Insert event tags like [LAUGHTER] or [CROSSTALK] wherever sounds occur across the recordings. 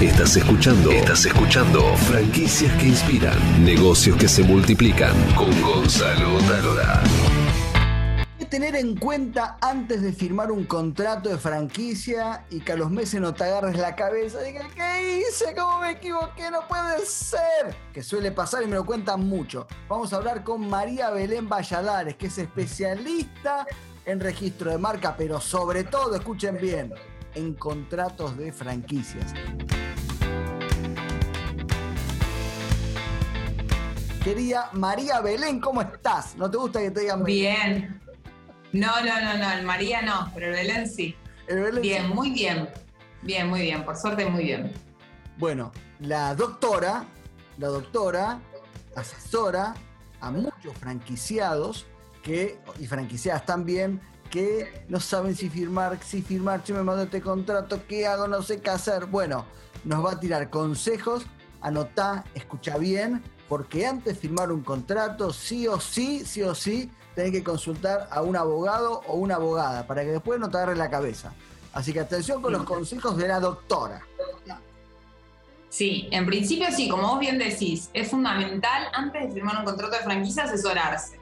Estás escuchando. Estás escuchando. Franquicias que inspiran. Negocios que se multiplican. Con Gonzalo Talora. tener en cuenta antes de firmar un contrato de franquicia y que a los meses no te agarres la cabeza y digas, ¿qué hice? ¿Cómo me equivoqué? No puede ser. Que suele pasar y me lo cuentan mucho. Vamos a hablar con María Belén Valladares, que es especialista en registro de marca, pero sobre todo, escuchen bien, en contratos de franquicias. Querida María Belén, ¿cómo estás? ¿No te gusta que te digan Bien. No, no, no, no, el María no, pero el Belén sí. El Belén Bien, sí. muy bien. Bien, muy bien, por suerte muy bien. Bueno, la doctora, la doctora asesora a muchos franquiciados que, y franquiciadas también, que no saben si firmar, si firmar, yo me mando este contrato, ¿qué hago? No sé qué hacer. Bueno, nos va a tirar consejos, anotá, escucha bien, porque antes de firmar un contrato, sí o sí, sí o sí, tenés que consultar a un abogado o una abogada, para que después no te agarre la cabeza. Así que atención con los consejos de la doctora. Sí, en principio sí, como vos bien decís, es fundamental antes de firmar un contrato de franquicia asesorarse.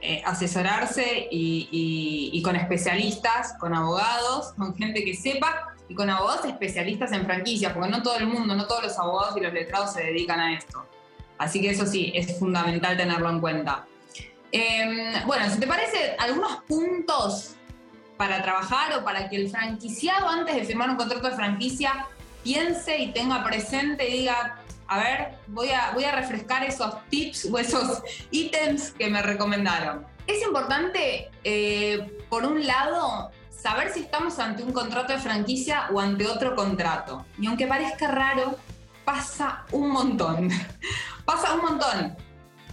Eh, asesorarse y, y- y con especialistas, con abogados, con gente que sepa y con abogados especialistas en franquicias, porque no todo el mundo, no todos los abogados y los letrados se dedican a esto. Así que eso sí, es fundamental tenerlo en cuenta. Eh, bueno, si te parece, algunos puntos para trabajar o para que el franquiciado antes de firmar un contrato de franquicia piense y tenga presente y diga, a ver, voy a, voy a refrescar esos tips o esos ítems que me recomendaron. Es importante, eh, por un lado, saber si estamos ante un contrato de franquicia o ante otro contrato. Y aunque parezca raro, pasa un montón. Pasa un montón.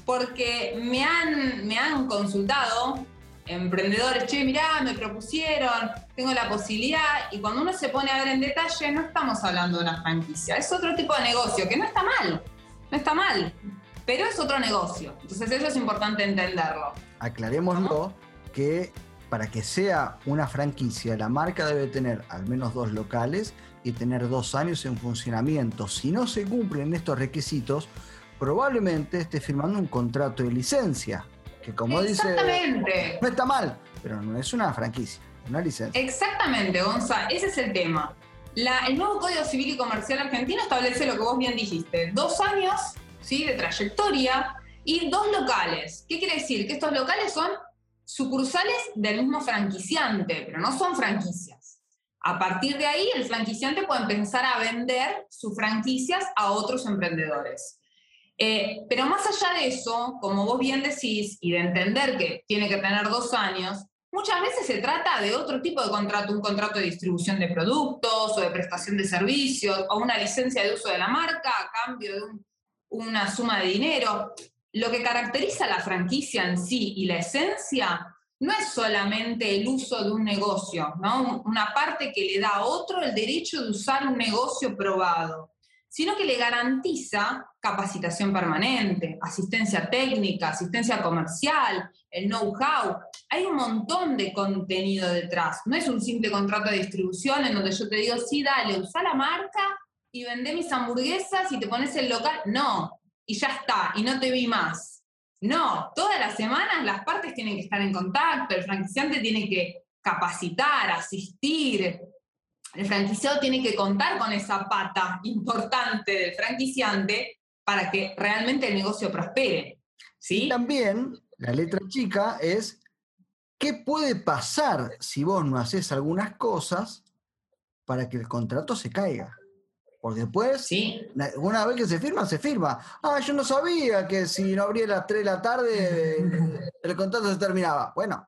Porque me han, me han consultado emprendedores, che, mirá, me propusieron, tengo la posibilidad, y cuando uno se pone a ver en detalle, no estamos hablando de una franquicia, es otro tipo de negocio, que no está mal, no está mal, pero es otro negocio. Entonces eso es importante entenderlo. aclarémoslo que para que sea una franquicia, la marca debe tener al menos dos locales y tener dos años en funcionamiento. Si no se cumplen estos requisitos, probablemente esté firmando un contrato de licencia, que como dice, Exactamente. no está mal, pero no es una franquicia, una licencia. Exactamente, Gonza, ese es el tema. La- el nuevo Código Civil y Comercial argentino establece lo que vos bien dijiste, dos años ¿sí? de trayectoria y dos locales. ¿Qué quiere decir? Que estos locales son sucursales del mismo franquiciante, pero no son franquicias. A partir de ahí, el franquiciante puede empezar a vender sus franquicias a otros emprendedores. Eh, pero más allá de eso, como vos bien decís, y de entender que tiene que tener dos años, Muchas veces se trata de otro tipo de contrato, un contrato de distribución de productos o de prestación de servicios o una licencia de uso de la marca a cambio de un- una suma de dinero. Lo que caracteriza la franquicia en sí y la esencia no es solamente el uso de un negocio, ¿no? una parte que le da a otro el derecho de usar un negocio probado, sino que le garantiza capacitación permanente, asistencia técnica, asistencia comercial, el know-how. Hay un montón de contenido detrás. No es un simple contrato de distribución en donde yo te digo, sí, dale, usa la marca y vendé mis hamburguesas y te pones el local. No, y ya está, y no te vi más. No, todas las semanas las partes tienen que estar en contacto, el franquiciante tiene que capacitar, asistir, el franquiciado tiene que contar con esa pata importante del franquiciante para que realmente el negocio prospere. Y ¿Sí? también la letra chica es qué puede pasar si vos no haces algunas cosas para que el contrato se caiga. Porque después, Sí, una vez que se firma, se firma. Ah, yo no sabía que si no abría a las 3 de la tarde [LAUGHS] el contrato se terminaba. Bueno,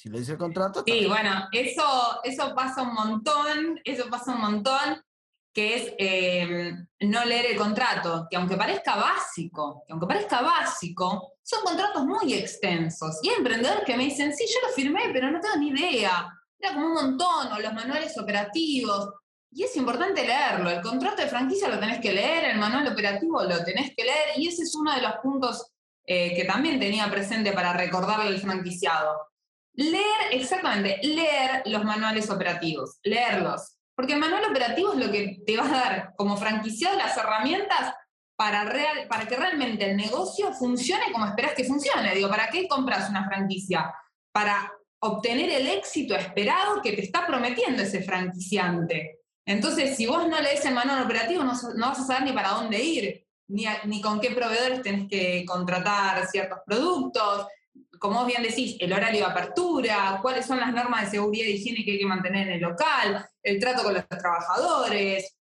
si lo dice el contrato, Sí, bien. bueno, eso, eso pasa un montón, eso pasa un montón, que es eh, no leer el contrato, que aunque parezca básico, que aunque parezca básico, son contratos muy extensos. Y hay emprendedores que me dicen, sí, yo lo firmé, pero no tengo ni idea. Era como un montón, o los manuales operativos. Y es importante leerlo. El contrato de franquicia lo tenés que leer, el manual operativo lo tenés que leer, y ese es uno de los puntos eh, que también tenía presente para recordarle al franquiciado. Leer, exactamente, leer los manuales operativos, leerlos. Porque el manual operativo es lo que te va a dar como franquiciado las herramientas para, para que realmente el negocio funcione como esperas que funcione. Digo, ¿para qué compras una franquicia? Para obtener el éxito esperado que te está prometiendo ese franquiciante. Entonces, si vos no lees el manual operativo, no, vas a saber ni para dónde ir, ni, ni con qué proveedores tenés que contratar ciertos productos, como vos bien decís, el horario de apertura, cuáles son las normas de seguridad y higiene que hay que mantener en el local, el trato con los trabajadores,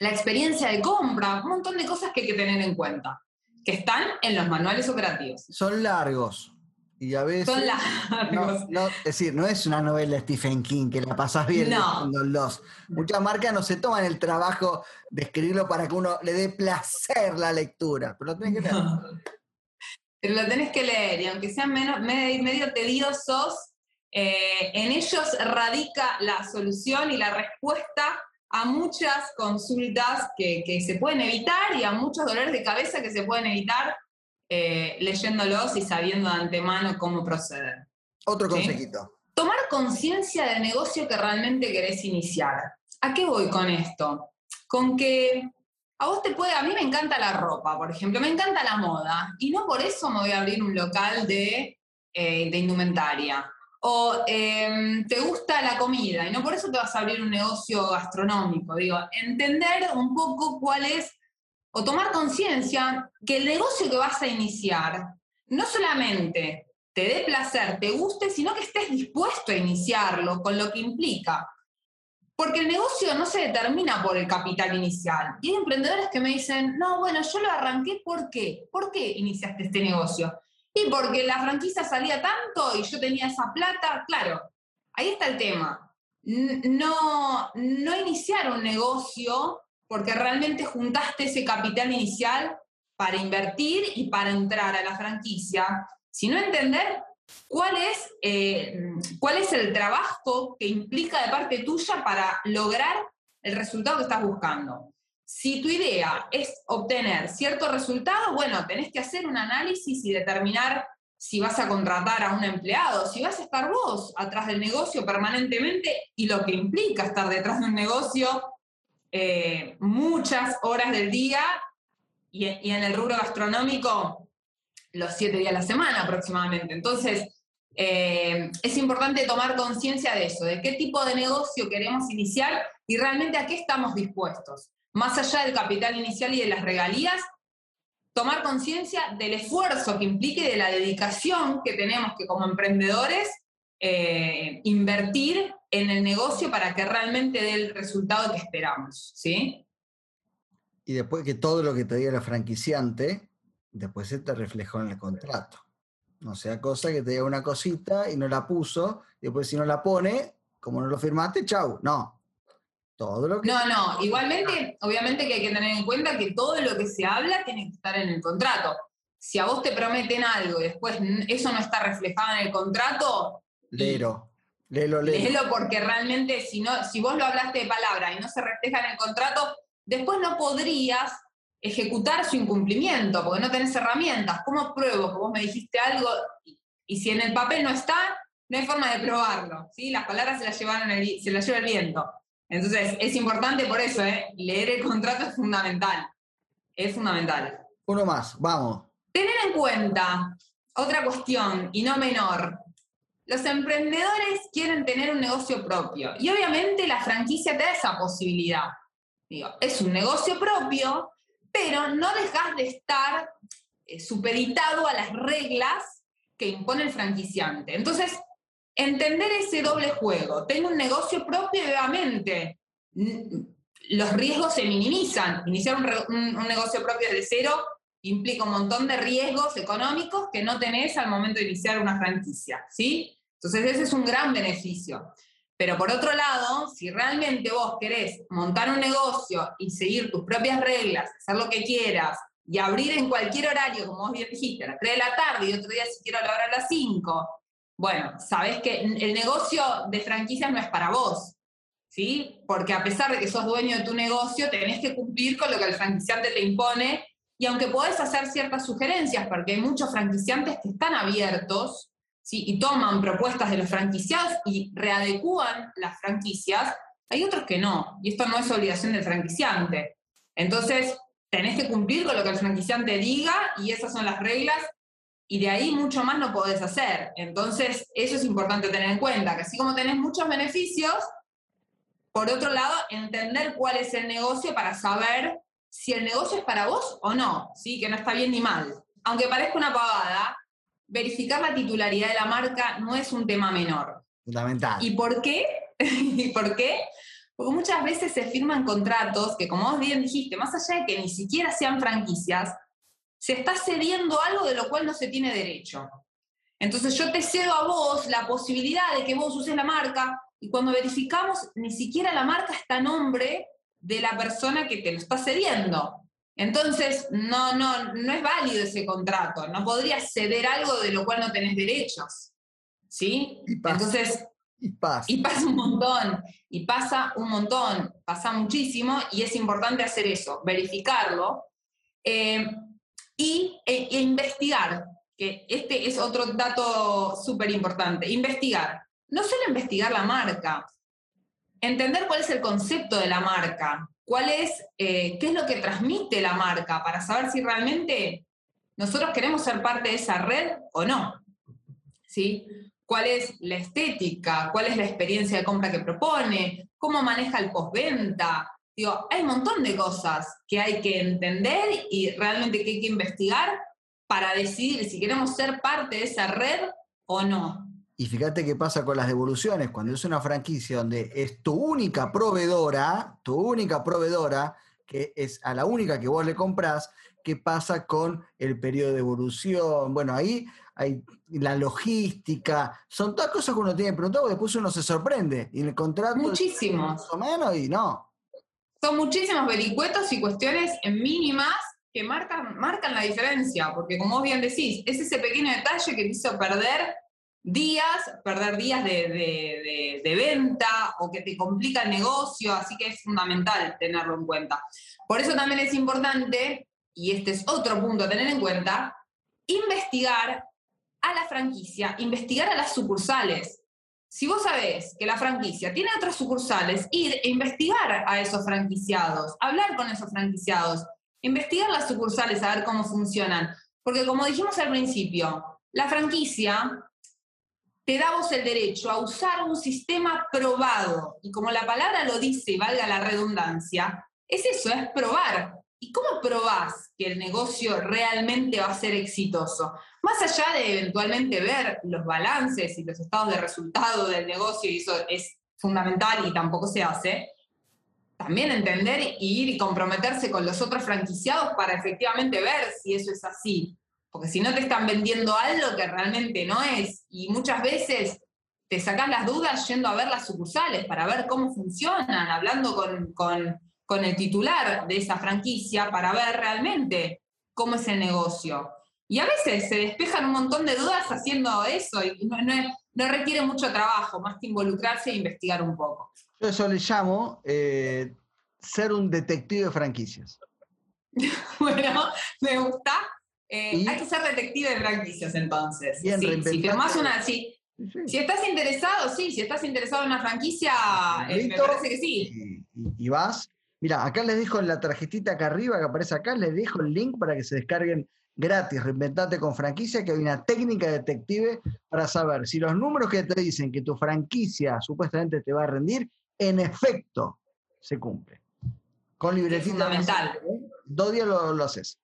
la experiencia de compra, un montón de cosas que hay que tener en cuenta, que están en los manuales operativos. Son largos. Y a veces. Son largos. es decir, no es una novela de Stephen King que la pasas bien no. los. Muchas marcas no se toman el trabajo de escribirlo para que uno le dé placer la lectura, pero lo tenés que leer. Pero lo tenés que leer, y aunque sean menos, medio, tediosos, eh, en ellos radica la solución y la respuesta a muchas consultas que, se pueden evitar y a muchos dolores de cabeza que se pueden evitar eh, leyéndolos y sabiendo de antemano cómo proceder. Otro consejito. Tomar conciencia del negocio que realmente querés iniciar. ¿A qué voy con esto? Con que a vos te puede, a mí me encanta la ropa, por ejemplo, me encanta la moda, y no por eso me voy a abrir un local de, eh, de indumentaria o em, te gusta la comida y no por eso te vas a abrir un negocio gastronómico. Digo, entender un poco cuál es, o tomar conciencia que el negocio que vas a iniciar no solamente te dé placer, te guste, sino que estés dispuesto a iniciarlo con lo que implica. Porque el negocio no se determina por el capital inicial. Y hay emprendedores que me dicen, no, bueno, yo lo arranqué, ¿por qué? ¿Por qué iniciaste este negocio? Y porque la franquicia salía tanto y yo tenía esa plata, claro, ahí está el tema. No, no iniciar un negocio porque realmente juntaste ese capital inicial para invertir y para entrar a la franquicia, sino entender cuál es, eh, cuál es el trabajo que implica de parte tuya para lograr el resultado que estás buscando. Si tu idea es obtener cierto resultado, bueno, tenés que hacer un análisis y determinar si vas a contratar a un empleado, si vas a estar vos atrás del negocio permanentemente y lo que implica estar detrás de un negocio eh, muchas horas del día y, en el rubro gastronómico los siete días a la semana aproximadamente. Entonces, eh, es importante tomar conciencia de eso, de qué tipo de negocio queremos iniciar y realmente a qué estamos dispuestos más allá del capital inicial y de las regalías, tomar conciencia del esfuerzo que implique de la dedicación que tenemos que como emprendedores eh, invertir en el negocio para que realmente dé el resultado que esperamos, ¿sí? Y después que todo lo que te diga el franquiciante, después se te reflejó en el contrato. No sea cosa que te diga una cosita y no la puso, y después si no la pone, como no lo firmaste, chau. No, todo lo que... No, no, [LAUGHS] igualmente, obviamente que hay que tener en cuenta que todo lo que se habla tiene que estar en el contrato. Si a vos te prometen algo y después eso no está reflejado en el contrato... Léelo, léelo, léelo. Léelo porque realmente si, no, si vos lo hablaste de palabra y no se refleja en el contrato, después no podrías ejecutar su incumplimiento porque no tenés herramientas. ¿Cómo pruebo que vos me dijiste algo y, si en el papel no está, no hay forma de probarlo? ¿sí? Las palabras se las, llevaron se las lleva el viento. Entonces, es importante por eso, ¿eh? leer el contrato es fundamental. Es fundamental. Uno más, vamos. Tener en cuenta otra cuestión, y no menor. Los emprendedores quieren tener un negocio propio. Y obviamente la franquicia te da esa posibilidad. Digo, es un negocio propio, pero no dejas de estar eh, supeditado a las reglas que impone el franquiciante. Entonces, entender ese doble juego. Tengo un negocio propio y obviamente los riesgos se minimizan. Iniciar un, negocio propio de cero implica un montón de riesgos económicos que no tenés al momento de iniciar una franquicia, ¿sí? Entonces ese es un gran beneficio. Pero por otro lado, si realmente vos querés montar un negocio y seguir tus propias reglas, hacer lo que quieras y abrir en cualquier horario, como vos dijiste, a las 3 de la tarde y otro día si quiero lograr a las 5, bueno, sabes que el negocio de franquicias no es para vos, ¿sí? Porque a pesar de que sos dueño de tu negocio, tenés que cumplir con lo que el franquiciante te impone y aunque podés hacer ciertas sugerencias, porque hay muchos franquiciantes que están abiertos, ¿sí? Y toman propuestas de los franquiciados y readecúan las franquicias, hay otros que no, y esto no es obligación del franquiciante. Entonces, tenés que cumplir con lo que el franquiciante diga y esas son las reglas y de ahí mucho más no podés hacer. Entonces, eso es importante tener en cuenta, que así como tenés muchos beneficios, por otro lado, entender cuál es el negocio para saber si el negocio es para vos o no, ¿sí? que no está bien ni mal. Aunque parezca una pavada, verificar la titularidad de la marca no es un tema menor. Fundamental. ¿Y por qué? [LAUGHS] ¿Y por qué? Porque muchas veces se firman contratos que, como vos bien dijiste, más allá de que ni siquiera sean franquicias, se está cediendo algo de lo cual no se tiene derecho. Entonces yo te cedo a vos la posibilidad de que vos uses la marca y cuando verificamos ni siquiera la marca está a nombre de la persona que te lo está cediendo. Entonces, no, no, no es válido ese contrato, no podrías ceder algo de lo cual no tenés derechos. ¿Sí? Entonces, y pasa. Y pasa un montón, y pasa un montón, pasa muchísimo, y es importante hacer eso, verificarlo eh, y, e, e, investigar, que este es otro dato súper importante, investigar. No solo investigar la marca, entender cuál es el concepto de la marca, cuál es, eh, qué es lo que transmite la marca, para saber si realmente nosotros queremos ser parte de esa red o no. ¿Sí? cuál es la estética, cuál es la experiencia de compra que propone, cómo maneja el postventa. Digo, hay un montón de cosas que hay que entender y realmente que hay que investigar para decidir si queremos ser parte de esa red o no. Y fíjate qué pasa con las devoluciones. Cuando es una franquicia donde es tu única proveedora, tu única proveedora, que es a la única que vos le comprás, ¿qué pasa con el periodo de devolución? Bueno, ahí hay la logística, son todas cosas que uno tiene preguntado, después uno se sorprende. Y el contrato. Muchísimos. Más o menos, y no. Son muchísimos vericuetos y cuestiones mínimas que marcan, marcan la diferencia, porque como vos bien decís, es ese pequeño detalle que te hizo perder días, perder días de, de, venta o que te complica el negocio, así que es fundamental tenerlo en cuenta. Por eso también es importante, y este es otro punto a tener en cuenta, investigar a la franquicia, investigar a las sucursales. Si vos sabés que la franquicia tiene otras sucursales, ir e investigar a esos franquiciados, hablar con esos franquiciados, investigar las sucursales, a ver cómo funcionan. Porque como dijimos al principio, la franquicia te da vos el derecho a usar un sistema probado. Y como la palabra lo dice valga la redundancia, es eso, es probar. ¿Y cómo probás que el negocio realmente va a ser exitoso? Más allá de eventualmente ver los balances y los estados de resultado del negocio, y eso es fundamental y tampoco se hace, también entender y ir y comprometerse con los otros franquiciados para efectivamente ver si eso es así. Porque si no te están vendiendo algo que realmente no es. Y muchas veces te sacas las dudas yendo a ver las sucursales para ver cómo funcionan, hablando con, con con el titular de esa franquicia para ver realmente cómo es el negocio. Y a veces se despejan un montón de dudas haciendo eso y no, requiere mucho trabajo, más que involucrarse e investigar un poco. Yo eso le llamo eh, ser un detective de franquicias. [LAUGHS] bueno, me gusta. Eh, hay que ser detective de franquicias entonces. si, una, si, estás interesado, sí, si estás interesado en una franquicia, eh, me parece que sí. y vas Mira, acá les dejo en la tarjetita acá arriba que aparece acá, les dejo el link para que se descarguen gratis, reinventate con franquicia, que hay una técnica detective para saber si los números que te dicen que tu franquicia supuestamente te va a rendir, en efecto se cumple. Con libretita. Es fundamental. Dos días lo, haces.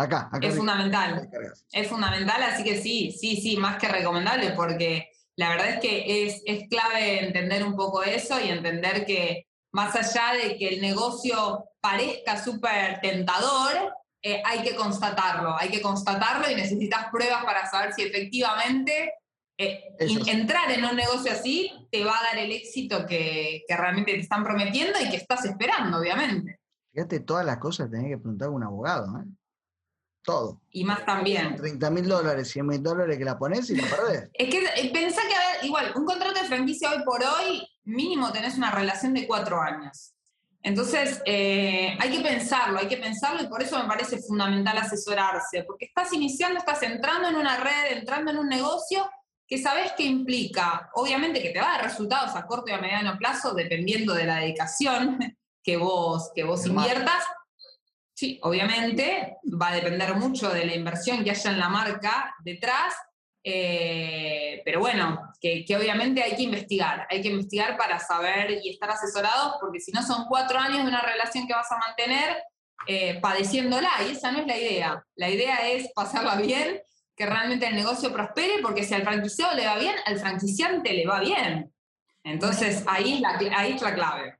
Acá, acá. Es fundamental. Es fundamental, así que sí, sí, sí, más que recomendable, porque la verdad es que es, es clave entender un poco eso y entender que más allá de que el negocio parezca súper tentador, eh, hay que constatarlo, hay que constatarlo y necesitas pruebas para saber si efectivamente eh, entrar en un negocio así te va a dar el éxito que, realmente te están prometiendo y que estás esperando, obviamente. Fíjate todas las cosas que tenés que preguntar a un abogado, ¿eh? Todo. Y más también. 30 mil dólares, 100 mil dólares que la pones y la perdés. [LAUGHS] Es que pensá que, a ver, igual, un contrato de franquicia hoy por hoy mínimo tenés una relación de cuatro años. Entonces, eh, hay que pensarlo, hay que pensarlo y por eso me parece fundamental asesorarse, porque estás iniciando, estás entrando en una red, entrando en un negocio que sabes que implica, obviamente que te va a dar resultados a corto y a mediano plazo, dependiendo de la dedicación [LAUGHS] que vos, que vos inviertas. Sí, obviamente va a depender mucho de la inversión que haya en la marca detrás, eh, pero bueno, que, obviamente hay que investigar, hay que investigar para saber y estar asesorados, porque si no son cuatro años de una relación que vas a mantener eh, padeciéndola, y esa no es la idea. La idea es pasarla bien, que realmente el negocio prospere, porque si al franquiciado le va bien, al franquiciante le va bien. Entonces ahí, la, ahí es la clave.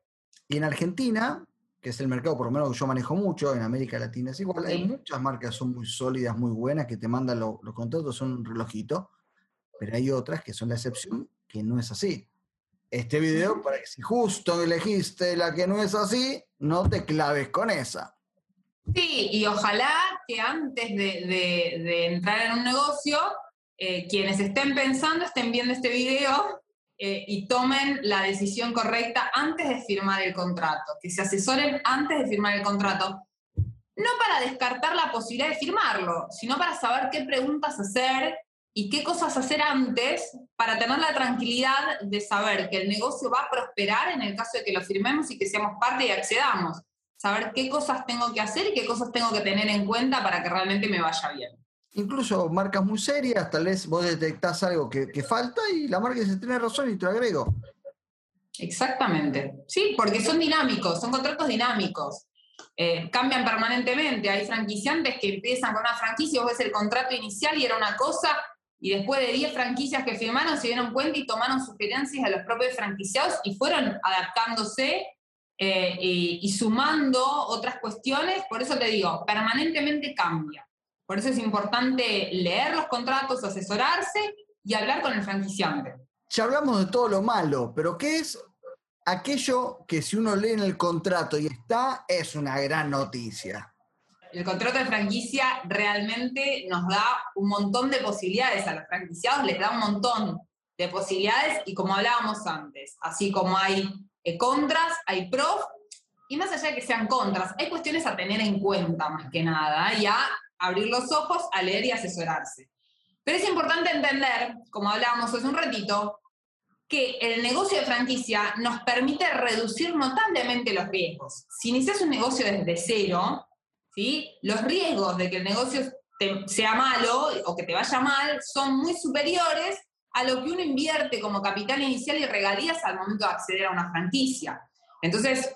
Y en Argentina, que es el mercado por lo menos que yo manejo mucho, en América Latina es igual, hay muchas marcas son muy sólidas, muy buenas, que te mandan los contratos, son un relojito, pero hay otras que son la excepción, que no es así. Este video, para que si justo elegiste la que no es así, no te claves con esa. Sí, y ojalá que antes de, entrar en un negocio, eh, quienes estén pensando estén viendo este video eh, y tomen la decisión correcta antes de firmar el contrato, que se asesoren antes de firmar el contrato. No para descartar la posibilidad de firmarlo, sino para saber qué preguntas hacer y qué cosas hacer antes para tener la tranquilidad de saber que el negocio va a prosperar en el caso de que lo firmemos y que seamos parte y accedamos. Saber qué cosas tengo que hacer y qué cosas tengo que tener en cuenta para que realmente me vaya bien incluso marcas muy serias, tal vez vos detectás algo que, falta y la marca dice, tiene razón y te lo agrego. Exactamente. Sí, porque son dinámicos, son contratos dinámicos. Eh, cambian permanentemente. Hay franquiciantes que empiezan con una franquicia, vos ves el contrato inicial y era una cosa, y después de 10 franquicias que firmaron se dieron cuenta y tomaron sugerencias de los propios franquiciados y fueron adaptándose eh, y sumando otras cuestiones. Por eso te digo, permanentemente cambia. Por eso es importante leer los contratos, asesorarse y hablar con el franquiciante. Ya hablamos de todo lo malo, pero ¿qué es aquello que si uno lee en el contrato y está, es una gran noticia? El contrato de franquicia realmente nos da un montón de posibilidades a los franquiciados, les da un montón de posibilidades y como hablábamos antes, así como hay eh, contras, hay pros, y más allá de que sean contras, hay cuestiones a tener en cuenta más que nada y a abrir los ojos a leer y asesorarse. Pero es importante entender, como hablábamos hace un ratito, que el negocio de franquicia nos permite reducir notablemente los riesgos. Si inicias un negocio desde cero, ¿sí? los riesgos de que el negocio sea malo o que te vaya mal son muy superiores a lo que uno invierte como capital inicial y regalías al momento de acceder a una franquicia. Entonces,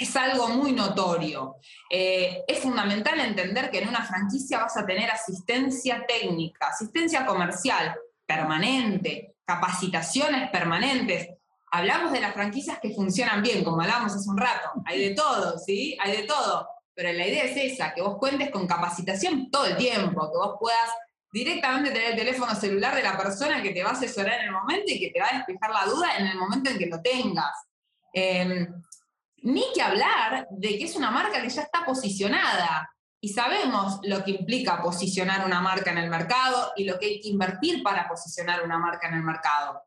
es algo muy notorio. Eh, es fundamental entender que en una franquicia vas a tener asistencia técnica, asistencia comercial permanente, capacitaciones permanentes. Hablamos de las franquicias que funcionan bien, como hablábamos hace un rato. Hay de todo, ¿sí? Hay de todo. Pero la idea es esa, que vos cuentes con capacitación todo el tiempo, que vos puedas directamente tener el teléfono celular de la persona que te va a asesorar en el momento y que te va a despejar la duda en el momento en que lo tengas. Eh, ni que hablar de que es una marca que ya está posicionada. Y sabemos lo que implica posicionar una marca en el mercado y lo que hay que invertir para posicionar una marca en el mercado.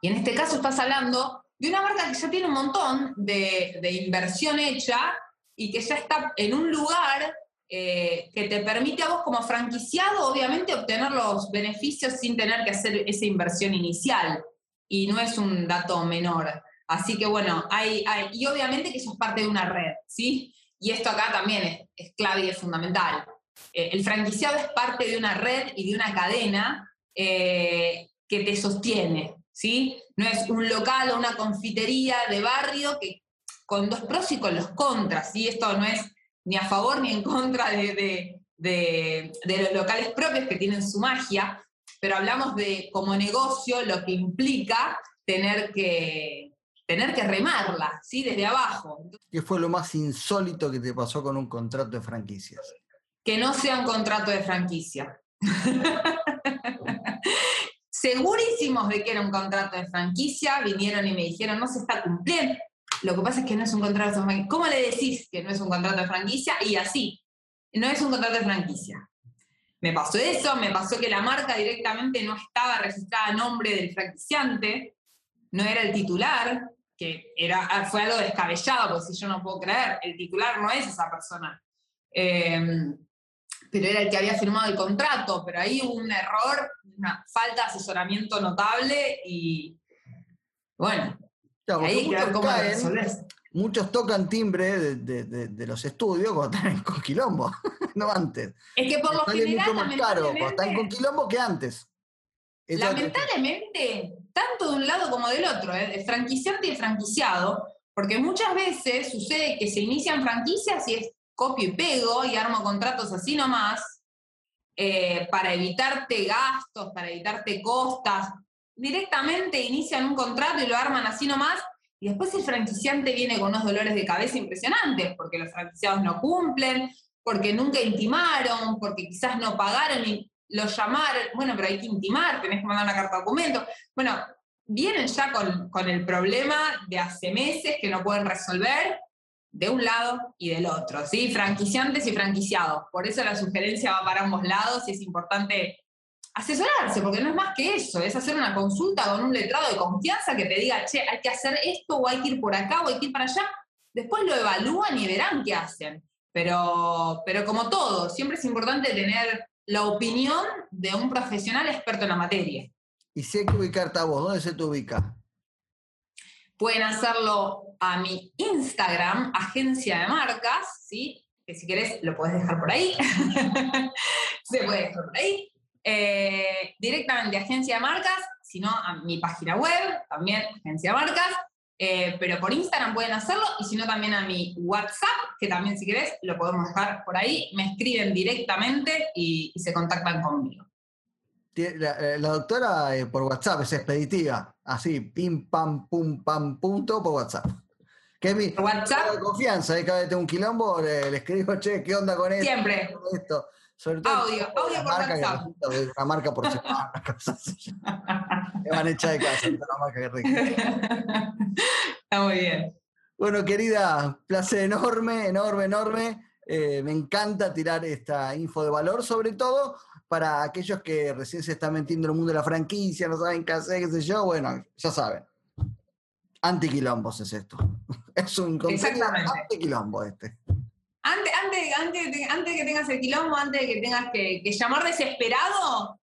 Y en este caso estás hablando de una marca que ya tiene un montón de, inversión hecha y que ya está en un lugar eh, que te permite a vos como franquiciado, obviamente, obtener los beneficios sin tener que hacer esa inversión inicial. Y no es un dato menor. Así que bueno, hay, y obviamente que eso es parte de una red, ¿sí? Y esto acá también es, clave y es fundamental. Eh, el franquiciado es parte de una red y de una cadena eh, que te sostiene, ¿sí? No es un local o una confitería de barrio que con dos pros y con los contras, ¿sí? Esto no es ni a favor ni en contra de, de los locales propios que tienen su magia, pero hablamos de como negocio lo que implica tener que, tener que remarla, ¿sí? Desde abajo. ¿Qué fue lo más insólito que te pasó con un contrato de franquicias? Que no sea un contrato de franquicia. [LAUGHS] Segurísimos de que era un contrato de franquicia, vinieron y me dijeron, no se está cumpliendo. Lo que pasa es que no es un contrato de franquicia. ¿Cómo le decís que no es un contrato de franquicia? Y así, no es un contrato de franquicia. Me pasó eso, me pasó que la marca directamente no estaba registrada a nombre del franquiciante, no era el titular, que era, fue algo descabellado, porque si yo no puedo creer, el titular no es esa persona. Em, pero era el que había firmado el contrato, pero ahí hubo un error, una falta de asesoramiento notable y bueno, Claro, ahí muchos cómo caen, muchos tocan timbre de, de- de- de los estudios cuando están con quilombo, [LAUGHS] no antes. Es que por lo general, mucho más caro cuando están con lamentablemente, quilombo que antes. Lamentablemente, tanto de un lado como del otro, ¿eh? de franquiciante y franquiciado, porque muchas veces sucede que se inician franquicias y es copio y pego y armo contratos así nomás, eh, para evitarte gastos, para evitarte costas. Directamente inician un contrato y lo arman así nomás, y después el franquiciante viene con unos dolores de cabeza impresionantes, porque los franquiciados no cumplen, porque nunca intimaron, porque quizás no pagaron los llamaron, bueno, pero hay que intimar, tenés que mandar una carta de documento. Bueno, vienen ya con, con el problema de hace meses que no pueden resolver de un lado y del otro, ¿sí? Franquiciantes y franquiciados. Por eso la sugerencia va para ambos lados y es importante asesorarse, porque no es más que eso, es hacer una consulta con un letrado de confianza que te diga, che, hay que hacer esto o hay que ir por acá o hay que ir para allá. Después lo evalúan y verán qué hacen. Pero, pero como todo, siempre es importante tener la opinión de un profesional experto en la materia. Y si hay que ubicarte a vos, ¿dónde se te ubica? Pueden hacerlo a mi Instagram, agencia de marcas, ¿sí? Que si querés lo podés dejar por ahí. [LAUGHS] Se puede dejar por ahí. Eh, directamente agencia de marcas, sino a mi página web, también agencia de marcas. Eh, pero por Instagram pueden hacerlo y si no también a mi WhatsApp, que también si querés lo podemos dejar por ahí. Me escriben directamente y, y se contactan conmigo. La, eh, la doctora eh, por WhatsApp es expeditiva, así, pim, pam, pum, pam, punto, por WhatsApp. Que es mi WhatsApp, de confianza, ¿eh? cada vez tengo un quilombo, le, le escribo, che, ¿qué onda con esto? siempre. con esto? Sobre todo Audio, audio por WhatsApp. una marca por semana, [LAUGHS] cosas así. [LAUGHS] Me van a echar de casa, la rica. [LAUGHS] Está muy bien. Bueno, querida, placer enorme, enorme, enorme. Eh, me encanta tirar esta info de valor, sobre todo para aquellos que recién se están metiendo en el mundo de la franquicia, no saben qué hacer, qué sé yo. Bueno, ya saben. Antiquilombos es esto. [LAUGHS] Es un Exactamente. antiquilombo este. Antes, antes, antes, antes de que tengas el quilombo, antes de que tengas que, que llamar desesperado,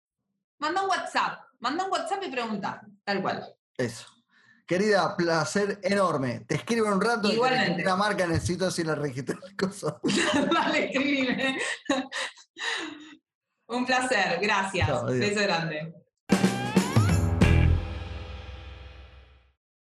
manda un WhatsApp. Manda un WhatsApp y pregunta, tal cual. Eso. Querida, placer enorme. Te escribo en un rato. Igualmente. Una marca necesito si la registrar cosas. [LAUGHS] Dale, escribime. [LAUGHS] un placer, gracias. Chao. Beso grande.